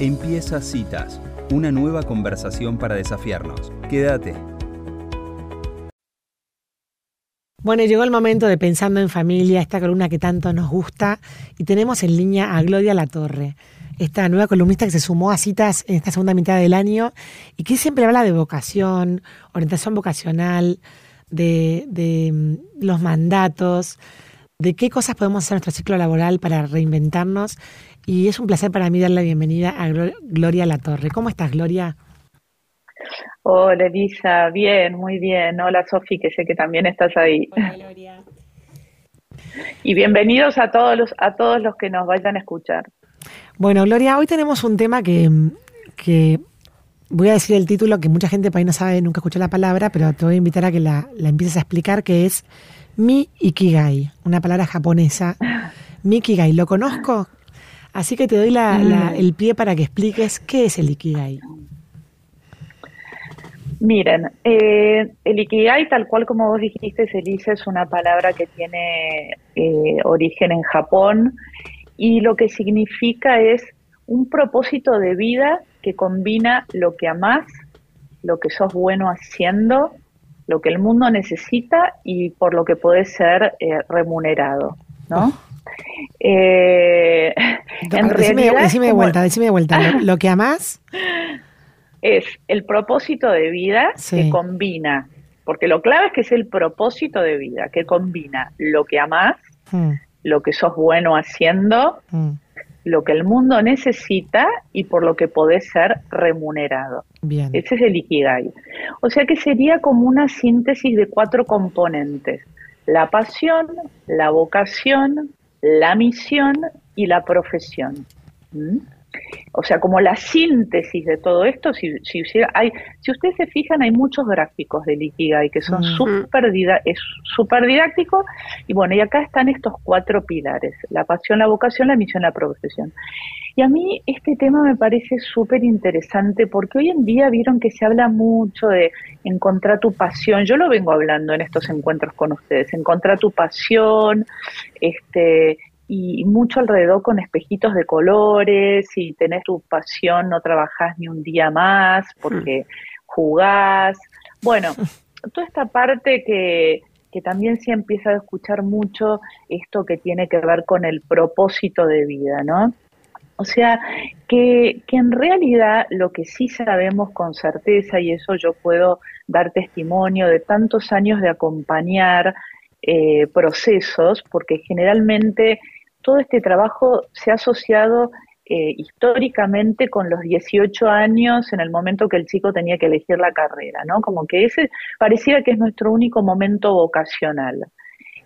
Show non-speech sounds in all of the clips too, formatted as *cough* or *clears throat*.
Empieza Citas, una nueva conversación para desafiarnos. Quédate. Bueno, llegó el momento de Pensando en Familia, esta columna que tanto nos gusta, y tenemos en línea a Gloria Latorre, esta nueva columnista que se sumó a citas en esta segunda mitad del año y que siempre habla de vocación, orientación vocacional, de, mm, los mandatos, de qué cosas podemos hacer en nuestro ciclo laboral para reinventarnos y es un placer para mí darle la bienvenida a Gloria Latorre. ¿Cómo estás, Gloria? Hola, Elisa. Bien, muy bien. Hola, Sofi, que sé que también estás ahí. Hola, Gloria. Y bienvenidos a todos los, a todos los que nos vayan a escuchar. Bueno, Gloria, hoy tenemos un tema que, que voy a decir el título que mucha gente por ahí no sabe, nunca escuchó la palabra, pero te voy a invitar a que la, la empieces a explicar, que es Mi Ikigai, una palabra japonesa. *laughs* Mi Ikigai, ¿lo conozco? Así que te doy mm. el pie para que expliques qué es el Ikigai. Miren, eh, el Ikigai, tal cual como vos dijiste, Elise, es una palabra que tiene eh, origen en Japón y lo que significa es un propósito de vida que combina lo que amás, lo que sos bueno haciendo, lo que el mundo necesita y por lo que podés ser eh, remunerado, ¿no? Eh, en decime, decime de vuelta, decime de vuelta. Lo, que amás *laughs* es el propósito de vida que combina, porque lo clave es que es el propósito de vida que combina lo que amás, hmm. lo que sos bueno haciendo, hmm. lo que el mundo necesita y por lo que podés ser remunerado. Bien. Ese es el Ikigai. O sea que sería como una síntesis de cuatro componentes. La pasión, la vocación, la misión y la profesión. ¿Mm? O sea, como la síntesis de todo esto, si, si, hay, si ustedes se fijan, hay muchos gráficos de Ikigai que son súper es super didáctico. Y bueno, y acá están estos cuatro pilares, la pasión, la vocación, la misión, la profesión. Y a mí este tema me parece súper interesante porque hoy en día vieron que se habla mucho de encontrar tu pasión. Yo lo vengo hablando en estos encuentros con ustedes, encontrar tu pasión, este, y mucho alrededor con espejitos de colores, si tenés tu pasión no trabajás ni un día más porque jugás. Bueno, *laughs* toda esta parte que, que también se empieza a escuchar mucho esto que tiene que ver con el propósito de vida, ¿no? O sea, que, que en realidad lo que sí sabemos con certeza, y eso yo puedo dar testimonio de tantos años de acompañar eh, procesos, porque generalmente todo este trabajo se ha asociado eh, históricamente con los 18 años en el momento que el chico tenía que elegir la carrera, ¿no? Como que ese pareciera que es nuestro único momento vocacional.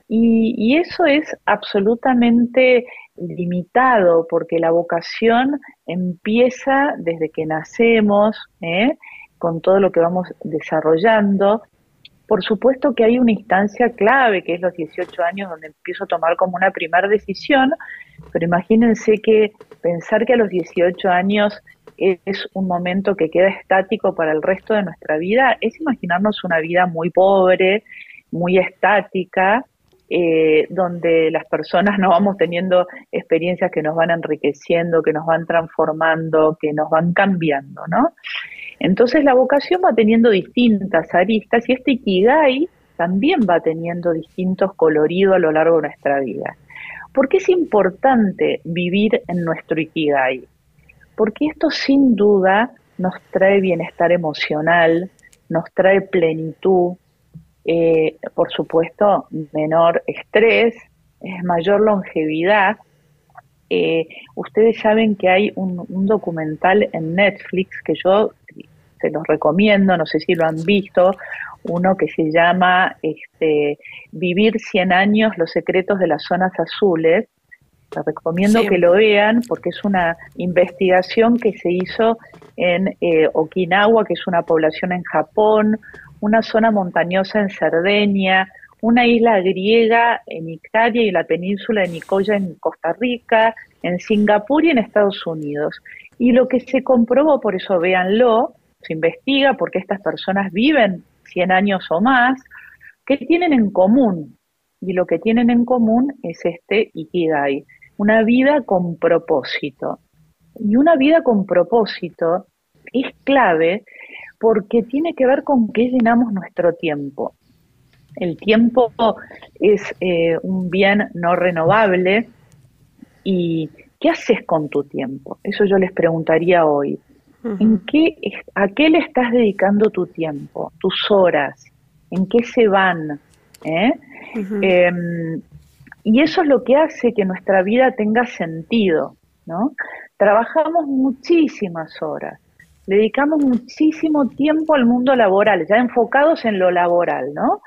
Y, eso es absolutamente limitado porque la vocación empieza desde que nacemos, ¿eh? con todo lo que vamos desarrollando por supuesto que hay una instancia clave, que es los 18 años, donde empiezo a tomar como una primera decisión, pero imagínense que pensar que a los 18 años es un momento que queda estático para el resto de nuestra vida, es imaginarnos una vida muy pobre, muy estática, eh, donde las personas no vamos teniendo experiencias que nos van enriqueciendo, que nos van transformando, que nos van cambiando, ¿no? Entonces la vocación va teniendo distintas aristas y este Ikigai también va teniendo distintos coloridos a lo largo de nuestra vida. ¿Por qué es importante vivir en nuestro Ikigai? Porque esto sin duda nos trae bienestar emocional, nos trae plenitud, eh, por supuesto menor estrés, es mayor longevidad. Eh, ustedes saben que hay un, un, documental en Netflix que yo se los recomiendo, no sé si lo han visto, uno que se llama este, Vivir 100 años, los secretos de las zonas azules. Les recomiendo que lo vean porque es una investigación que se hizo en eh, Okinawa, que es una población en Japón, una zona montañosa en Cerdeña, una isla griega en Ictaria y la península de Nicoya en Costa Rica, en Singapur y en Estados Unidos. Y lo que se comprobó, por eso véanlo, se investiga porque estas personas viven 100 años o más, ¿qué tienen en común? Y lo que tienen en común es este Ikigai, una vida con propósito. Y una vida con propósito es clave porque tiene que ver con qué llenamos nuestro tiempo. El tiempo es eh, un bien no renovable y ¿qué haces con tu tiempo? Eso yo les preguntaría hoy. ¿En qué, ¿A qué le estás dedicando tu tiempo, tus horas? ¿En qué se van? ¿Eh? Em, y eso es lo que hace que nuestra vida tenga sentido, ¿no? Trabajamos muchísimas horas, dedicamos muchísimo tiempo al mundo laboral, ya enfocados en lo laboral, ¿no?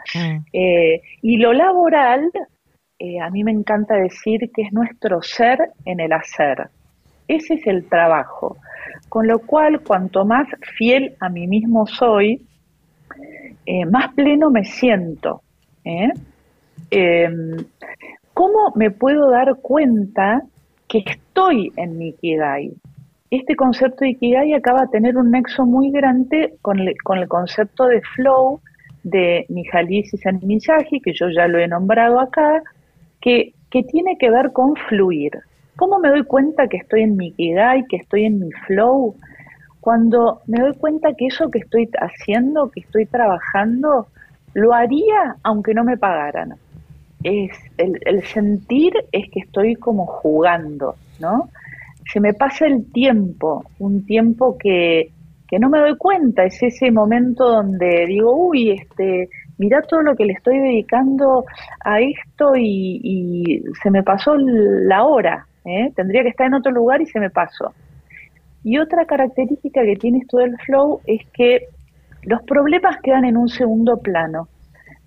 Eh, y lo laboral, eh, a mí me encanta decir que es nuestro ser en el hacer. Ese es el trabajo. Con lo cual, cuanto más fiel a mí mismo soy, eh, más pleno me siento. Em, ¿Cómo me puedo dar cuenta que estoy en mi Ikigai? este concepto de Ikigai acaba de tener un nexo muy grande con el, concepto de flow de Mihaly Csikszentmihalyi, que yo ya lo he nombrado acá, que tiene que ver con fluir. ¿Cómo me doy cuenta que estoy en mi Ikigai, que estoy en mi flow? Cuando me doy cuenta que eso que estoy haciendo, que estoy trabajando, lo haría aunque no me pagaran. Es el, el sentir es que estoy como jugando, ¿no? se me pasa el tiempo, un tiempo que, que no me doy cuenta, es ese momento donde digo, uy, este, mira todo lo que le estoy dedicando a esto y, se me pasó la hora, ¿eh? tendría que estar en otro lugar y se me pasó. Y otra característica que tiene esto del flow es que los problemas quedan en un segundo plano,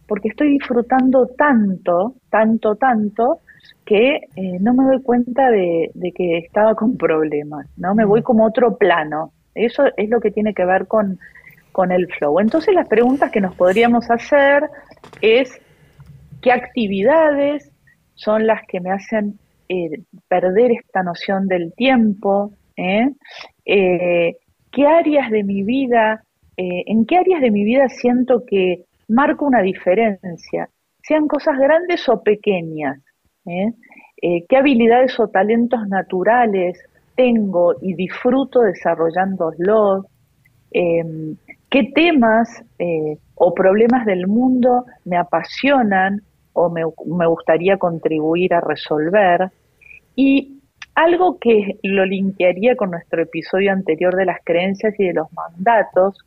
porque estoy disfrutando tanto, tanto, tanto, que eh, no me doy cuenta de, que estaba con problemas, ¿no? Me voy como otro plano. Eso es lo que tiene que ver con, con el flow. Entonces las preguntas que nos podríamos hacer es qué actividades son las que me hacen eh, perder esta noción del tiempo, ¿eh? qué áreas de mi vida, en qué áreas de mi vida siento que marco una diferencia, sean cosas grandes o pequeñas, ¿eh? ¿eh? qué habilidades o talentos naturales tengo y disfruto desarrollándolos, em, qué temas eh, o problemas del mundo me apasionan o me, gustaría contribuir a resolver. Y algo que lo linkearía con nuestro episodio anterior de las creencias y de los mandatos,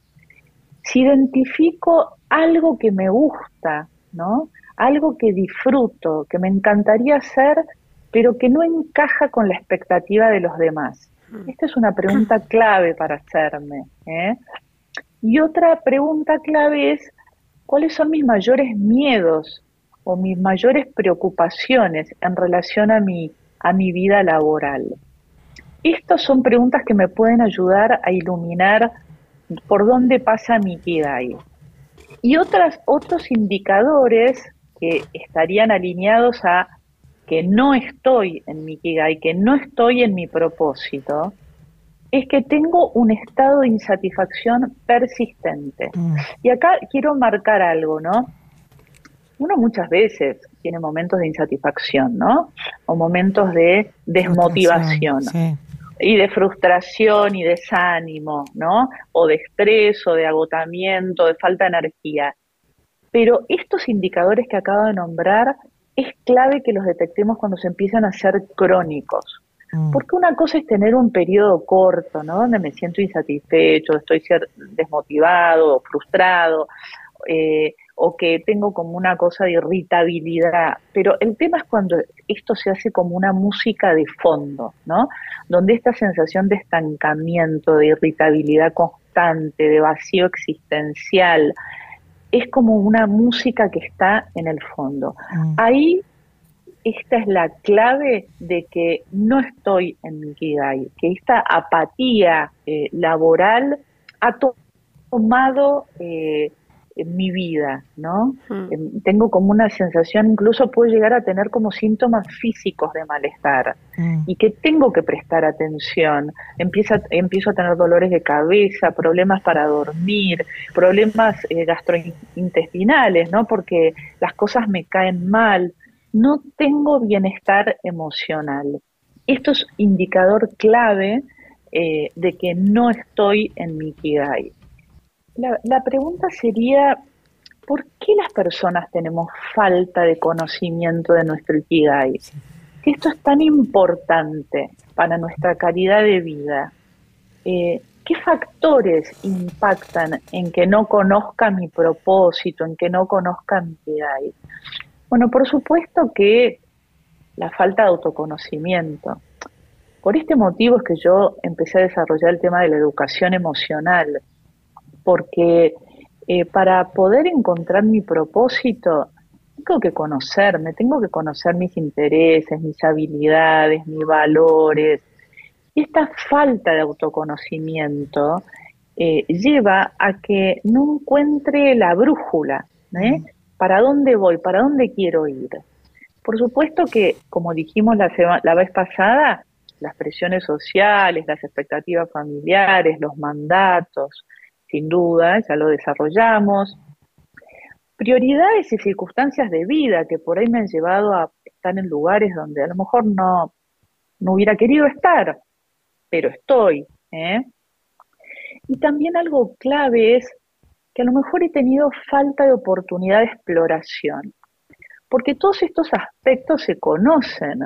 si identifico algo que me gusta, ¿no? algo que disfruto, que me encantaría hacer, pero que no encaja con la expectativa de los demás? Mm. Esta es una pregunta *clears throat* clave para hacerme. ¿eh? Y otra pregunta clave es, ¿cuáles son mis mayores miedos o mis mayores preocupaciones en relación a mi, a mi vida laboral? Estas son preguntas que me pueden ayudar a iluminar por dónde pasa mi ahí. Y otras, otros indicadores que estarían alineados a que no estoy en mi y que no estoy en mi propósito, es que tengo un estado de insatisfacción persistente. Mm. Y acá quiero marcar algo, ¿no? Uno muchas veces tiene momentos de insatisfacción, ¿no? O momentos de desmotivación. Y de frustración y desánimo, ¿no? O de estrés o de agotamiento, de falta de energía. Pero estos indicadores que acabo de nombrar es clave que los detectemos cuando se empiezan a ser crónicos. Mm. Porque una cosa es tener un periodo corto, ¿no? Donde me siento insatisfecho, estoy desmotivado, frustrado, eh, o que tengo como una cosa de irritabilidad. Pero el tema es cuando esto se hace como una música de fondo, ¿no? Donde esta sensación de estancamiento, de irritabilidad constante, de vacío existencial, es como una música que está en el fondo. Mm. Ahí esta es la clave de que no estoy en mi Kigai, que esta apatía eh, laboral ha tomado eh, en mi vida, ¿no? Hmm. Em, tengo como una sensación, incluso puedo llegar a tener como síntomas físicos de malestar hmm. y que tengo que prestar atención. Empieza, empiezo a tener dolores de cabeza, problemas para dormir, problemas eh, gastrointestinales, ¿no? Porque las cosas me caen mal. No tengo bienestar emocional. Esto es indicador clave eh, de que no estoy en mi Ikigai. La, la pregunta sería, ¿por qué las personas tenemos falta de conocimiento de nuestro Ikigai? Si esto es tan importante para nuestra calidad de vida, eh, ¿qué factores impactan en que no conozca mi propósito, en que no conozca mi Ikigai? Bueno, por supuesto que la falta de autoconocimiento. Por este motivo es que yo empecé a desarrollar el tema de la educación emocional, porque eh, para poder encontrar mi propósito, tengo que conocerme, tengo que conocer mis intereses, mis habilidades, mis valores. Y esta falta de autoconocimiento eh, lleva a que no encuentre la brújula, ¿eh? ¿Para dónde voy? ¿Para dónde quiero ir? Por supuesto que, como dijimos la, la vez pasada, las presiones sociales, las expectativas familiares, los mandatos, sin duda, ya lo desarrollamos. Prioridades y circunstancias de vida que por ahí me han llevado a estar en lugares donde a lo mejor no, no hubiera querido estar, pero estoy. ¿eh? Y también algo clave es que a lo mejor he tenido falta de oportunidad de exploración, porque todos estos aspectos se conocen.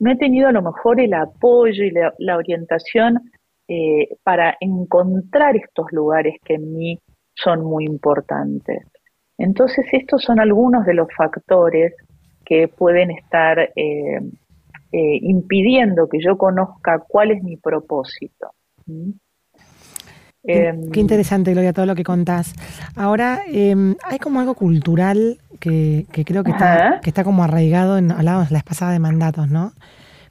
No he tenido a lo mejor el apoyo y la orientación eh, para encontrar estos lugares que en mí son muy importantes. Entonces estos son algunos de los factores que pueden estar eh, eh, impidiendo que yo conozca cuál es mi propósito. ¿Mm? Qué, em, interesante, Gloria, todo lo que contás. Ahora, em, hay como algo cultural que, creo que está, que está como arraigado, en, hablábamos la pasada de mandatos, ¿no?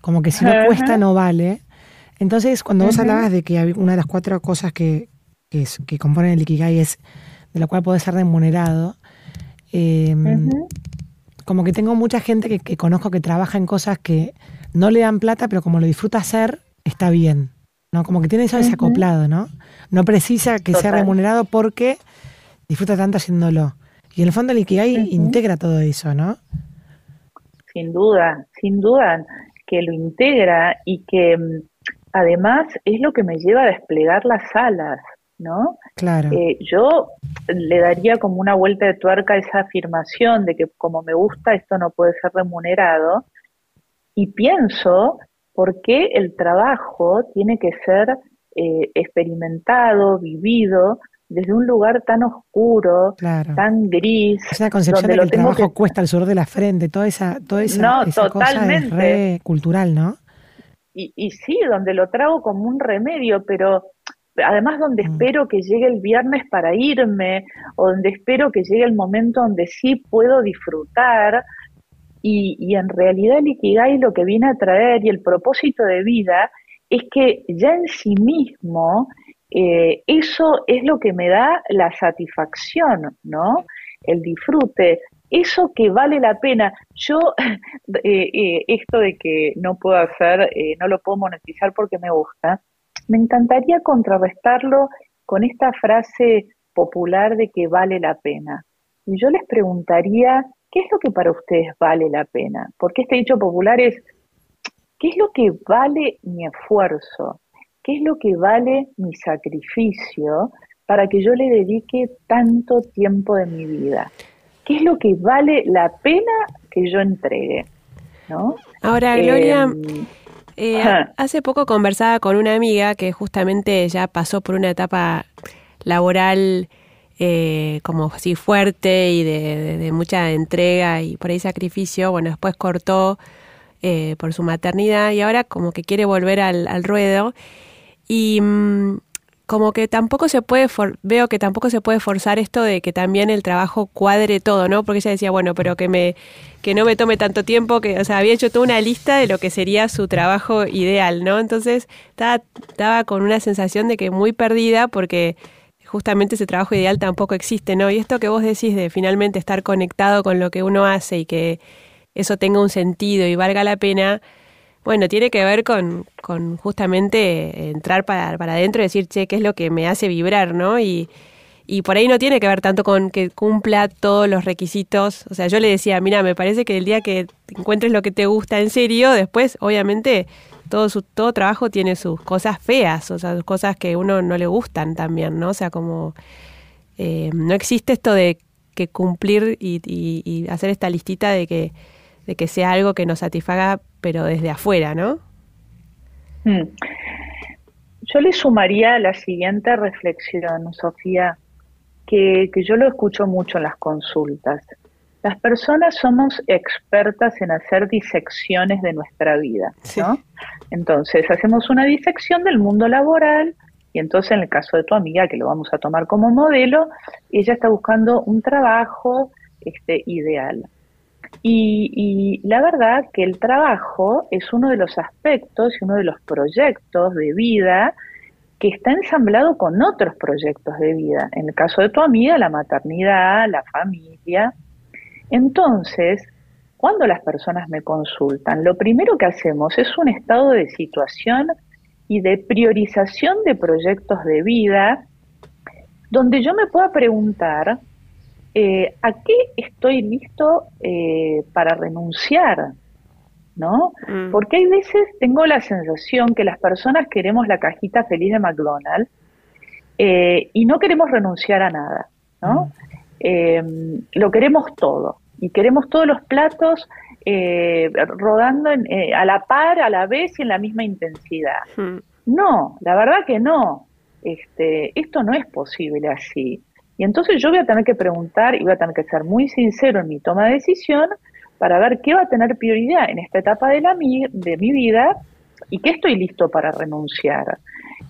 Como que si no cuesta, no vale. Entonces, cuando vos hablabas de que una de las cuatro cosas que, que, componen el Ikigai es de la cual podés ser remunerado, em, como que tengo mucha gente que, conozco que trabaja en cosas que no le dan plata, pero como lo disfruta hacer, está bien. ¿no? Como que tiene eso desacoplado, ¿no? No precisa que sea remunerado porque disfruta tanto haciéndolo. Y en el fondo el Ikigai integra todo eso, ¿no? Sin duda, sin duda que lo integra y que además es lo que me lleva a desplegar las alas, ¿no? Claro. Eh, yo le daría como una vuelta de tuerca a esa afirmación de que como me gusta esto no puede ser remunerado y pienso por qué el trabajo tiene que ser eh, experimentado, vivido desde un lugar tan oscuro, tan gris. Esa concepción de que el trabajo cuesta el sur de la frente, toda esa, toda esa, no, totalmente. cosa es re cultural, ¿no? Y, y sí, donde lo trago como un remedio, pero además donde mm. espero que llegue el viernes para irme, o donde espero que llegue el momento donde sí puedo disfrutar, y, y, en realidad el Ikigai lo que viene a traer y el propósito de vida es que ya en sí mismo eh, eso es lo que me da la satisfacción, ¿no? El disfrute eso que vale la pena. Yo, *laughs* eh, eh, esto de que no puedo hacer, eh, no lo puedo monetizar porque me gusta, me encantaría contrarrestarlo con esta frase popular de que vale la pena. Y yo les preguntaría, ¿qué es lo que para ustedes vale la pena? Porque este dicho popular es, ¿qué es lo que vale mi esfuerzo? ¿Qué es lo que vale mi sacrificio para que yo le dedique tanto tiempo de mi vida? ¿Qué es lo que vale la pena que yo entregue? ¿no? Ahora, Gloria, em, eh, hace poco conversaba con una amiga que justamente ya pasó por una etapa laboral eh, como así fuerte y de, mucha entrega y por ahí sacrificio. Bueno, después cortó eh, por su maternidad y ahora como que quiere volver al, al ruedo. Y mm, como que tampoco se puede, veo que tampoco se puede forzar esto de que también el trabajo cuadre todo, ¿no? Porque ella decía, bueno, pero que me que no me tome tanto tiempo, que, o sea, había hecho toda una lista de lo que sería su trabajo ideal, ¿no? Entonces estaba, estaba con una sensación de que muy perdida porque justamente ese trabajo ideal tampoco existe, ¿no? Y esto que vos decís de finalmente estar conectado con lo que uno hace y que eso tenga un sentido y valga la pena, bueno, tiene que ver con, con justamente entrar para, para adentro y decir, che, ¿qué es lo que me hace vibrar, no? Y, y por ahí no tiene que ver tanto con que cumpla todos los requisitos. O sea, yo le decía, mira, me parece que el día que encuentres lo que te gusta en serio, después, obviamente, todo su todo trabajo tiene sus cosas feas, o sea, sus cosas que uno no le gustan también, ¿no? O sea, como eh, no existe esto de que cumplir y, hacer esta listita de que, de que sea algo que nos satisfaga, pero desde afuera, ¿no? Hmm. Yo le sumaría la siguiente reflexión, Sofía, que, que yo lo escucho mucho en las consultas. Las personas somos expertas en hacer disecciones de nuestra vida, ¿no? Entonces, hacemos una disección del mundo laboral y entonces en el caso de tu amiga, que lo vamos a tomar como modelo, ella está buscando un trabajo este, ideal. Y, la verdad que el trabajo es uno de los aspectos y uno de los proyectos de vida que está ensamblado con otros proyectos de vida. En el caso de tu amiga, la maternidad, la familia. Entonces, cuando las personas me consultan, lo primero que hacemos es un estado de situación y de priorización de proyectos de vida, donde yo me pueda preguntar eh, a qué estoy listo eh, para renunciar, ¿no? Mm. Porque hay veces tengo la sensación que las personas queremos la cajita feliz de McDonald's eh, y no queremos renunciar a nada, ¿no? Mm. Lo queremos todo y queremos todos los platos eh, rodando a la par, a la vez y en la misma intensidad. Mm. No, la verdad que no. Este, esto no es posible así. Y entonces yo voy a tener que preguntar y voy a tener que ser muy sincero en mi toma de decisión para ver qué va a tener prioridad en esta etapa de, la de mi vida y qué estoy listo para renunciar.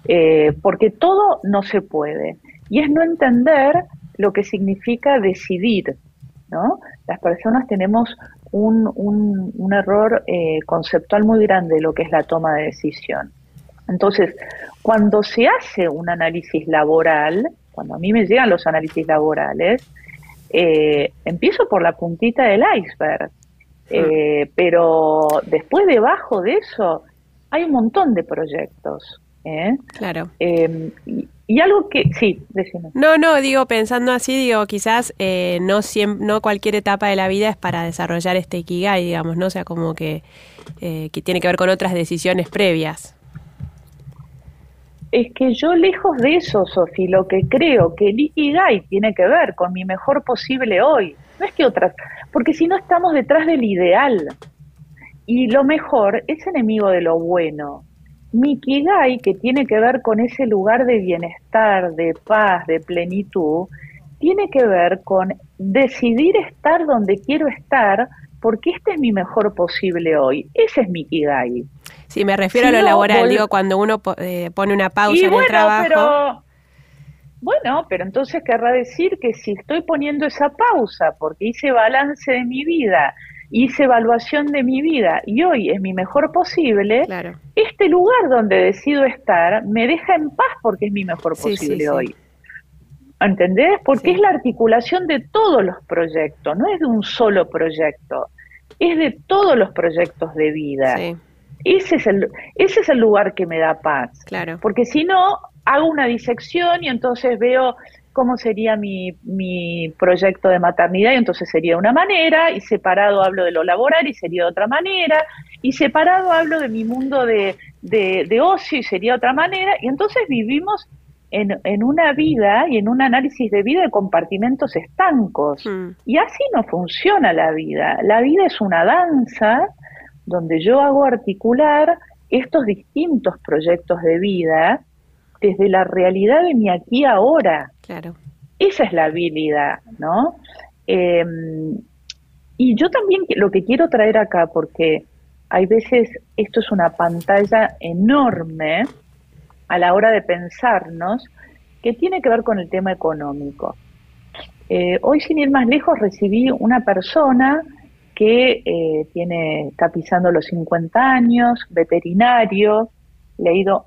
Eh, porque todo no se puede. Y es no entender lo que significa decidir. ¿no? Las personas tenemos un, un, error eh, conceptual muy grande de lo que es la toma de decisión. Entonces, cuando se hace un análisis laboral, cuando a mí me llegan los análisis laborales, eh, empiezo por la puntita del iceberg, eh, pero después debajo de eso hay un montón de proyectos. ¿eh? Claro. Em, y, algo que, sí, decime. No, no, digo, pensando así, digo, quizás eh, no, no cualquier etapa de la vida es para desarrollar este Ikigai, digamos, ¿no? O sea, como que, que tiene que ver con otras decisiones previas. Es que yo lejos de eso, Sofi, lo que creo que el Ikigai tiene que ver con mi mejor posible hoy. No es que otras, porque si no estamos detrás del ideal. Y lo mejor es enemigo de lo bueno. Mi Ikigai, que tiene que ver con ese lugar de bienestar, de paz, de plenitud, tiene que ver con decidir estar donde quiero estar porque este es mi mejor posible hoy. Ese es mi Ikigai. Sí, me refiero a lo laboral, digo, cuando uno eh, pone una pausa en el trabajo. Pero, bueno, pero entonces querrá decir que si estoy poniendo esa pausa porque hice balance de mi vida, hice evaluación de mi vida y hoy es mi mejor posible, este lugar donde decido estar me deja en paz porque es mi mejor posible hoy. ¿Entendés? Porque es la articulación de todos los proyectos, no es de un solo proyecto, es de todos los proyectos de vida. Ese es, el, ese es el lugar que me da paz. Claro. Porque si no, hago una disección y entonces veo cómo sería mi, mi proyecto de maternidad y entonces sería una manera, y separado hablo de lo laboral y sería de otra manera, y separado hablo de mi mundo de, de, ocio y sería otra manera, y entonces vivimos en, en, una vida y en un análisis de vida de compartimentos estancos. Mm. Y así no funciona la vida. La vida es una danza donde yo hago articular estos distintos proyectos de vida desde la realidad de mi aquí ahora. Claro. Esa es la habilidad, ¿no? Em, y yo también lo que quiero traer acá, porque hay veces esto es una pantalla enorme a la hora de pensarnos, que tiene que ver con el tema económico. Eh, hoy, sin ir más lejos, recibí una persona que eh, está pisando los 50 años, veterinario, le ha ido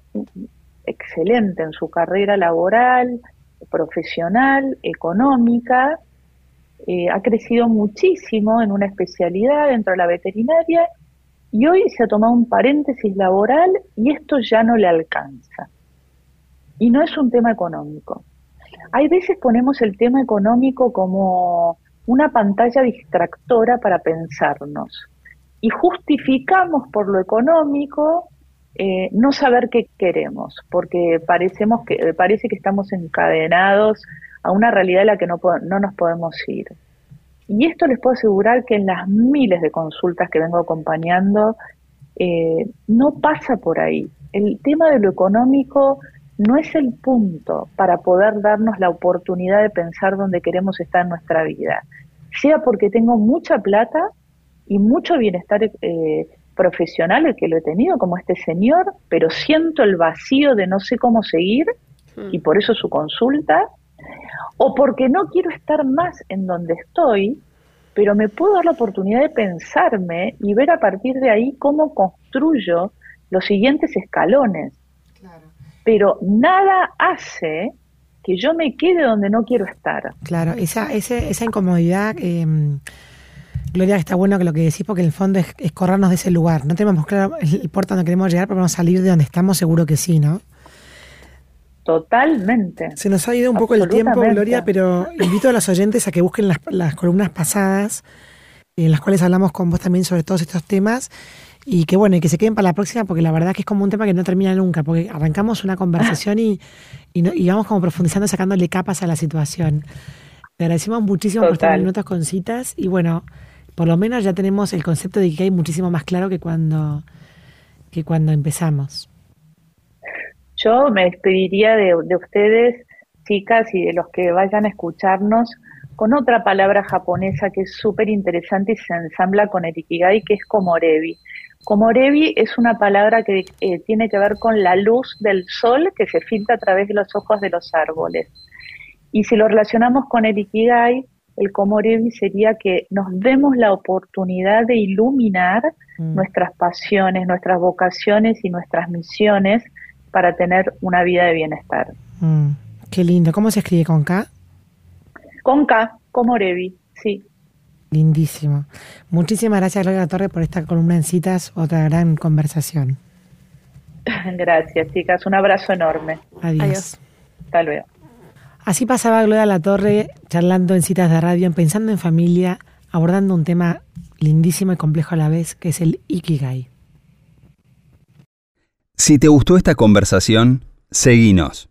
excelente en su carrera laboral, profesional, económica, eh, ha crecido muchísimo en una especialidad dentro de la veterinaria y hoy se ha tomado un paréntesis laboral y esto ya no le alcanza. Y no es un tema económico. Hay veces ponemos el tema económico como una pantalla distractora para pensarnos y justificamos por lo económico eh, no saber qué queremos, porque parecemos que, parece que estamos encadenados a una realidad de la que no, no nos podemos ir. Y esto les puedo asegurar que en las miles de consultas que vengo acompañando, eh, no pasa por ahí. El tema de lo económico no es el punto para poder darnos la oportunidad de pensar dónde queremos estar en nuestra vida. Sea porque tengo mucha plata y mucho bienestar eh, profesional, el que lo he tenido como este señor, pero siento el vacío de no sé cómo seguir y por eso su consulta, o porque no quiero estar más en donde estoy, pero me puedo dar la oportunidad de pensarme y ver a partir de ahí cómo construyo los siguientes escalones. Pero nada hace que yo me quede donde no quiero estar. Claro, esa, esa incomodidad, eh, Gloria, está bueno que lo que decís, porque en el fondo es, es corrernos de ese lugar. No tenemos claro el puerto donde queremos llegar, pero vamos a salir de donde estamos, seguro que sí, ¿no? Totalmente. Se nos ha ido un poco el tiempo, Gloria, pero invito a los oyentes a que busquen las, columnas pasadas, en las cuales hablamos con vos también sobre todos estos temas, y que bueno, y que se queden para la próxima, porque la verdad que es como un tema que no termina nunca, porque arrancamos una conversación y, y, vamos como profundizando, sacándole capas a la situación. Te agradecemos muchísimo por estar minutos con citas, y bueno, por lo menos ya tenemos el concepto de que hay muchísimo más claro que cuando, que cuando empezamos. Yo me despediría de, ustedes, chicas, y de los que vayan a escucharnos, con otra palabra japonesa que es súper interesante y se ensambla con el Ikigai, que es komorebi. Komorebi es una palabra que eh, tiene que ver con la luz del sol que se filtra a través de los ojos de los árboles. Y si lo relacionamos con el Ikigai, el komorebi sería que nos demos la oportunidad de iluminar mm. nuestras pasiones, nuestras vocaciones y nuestras misiones para tener una vida de bienestar. Mm, qué lindo. ¿Cómo se escribe con K? Con K, como Revi, sí. Lindísimo. Muchísimas gracias, Gloria Torre, por esta columna en citas, otra gran conversación. *laughs* Gracias, chicas. Un abrazo enorme. Adiós. Hasta luego. Así pasaba Gloria La Torre charlando en citas de radio, pensando en familia, abordando un tema lindísimo y complejo a la vez, que es el Ikigai. Si te gustó esta conversación, seguinos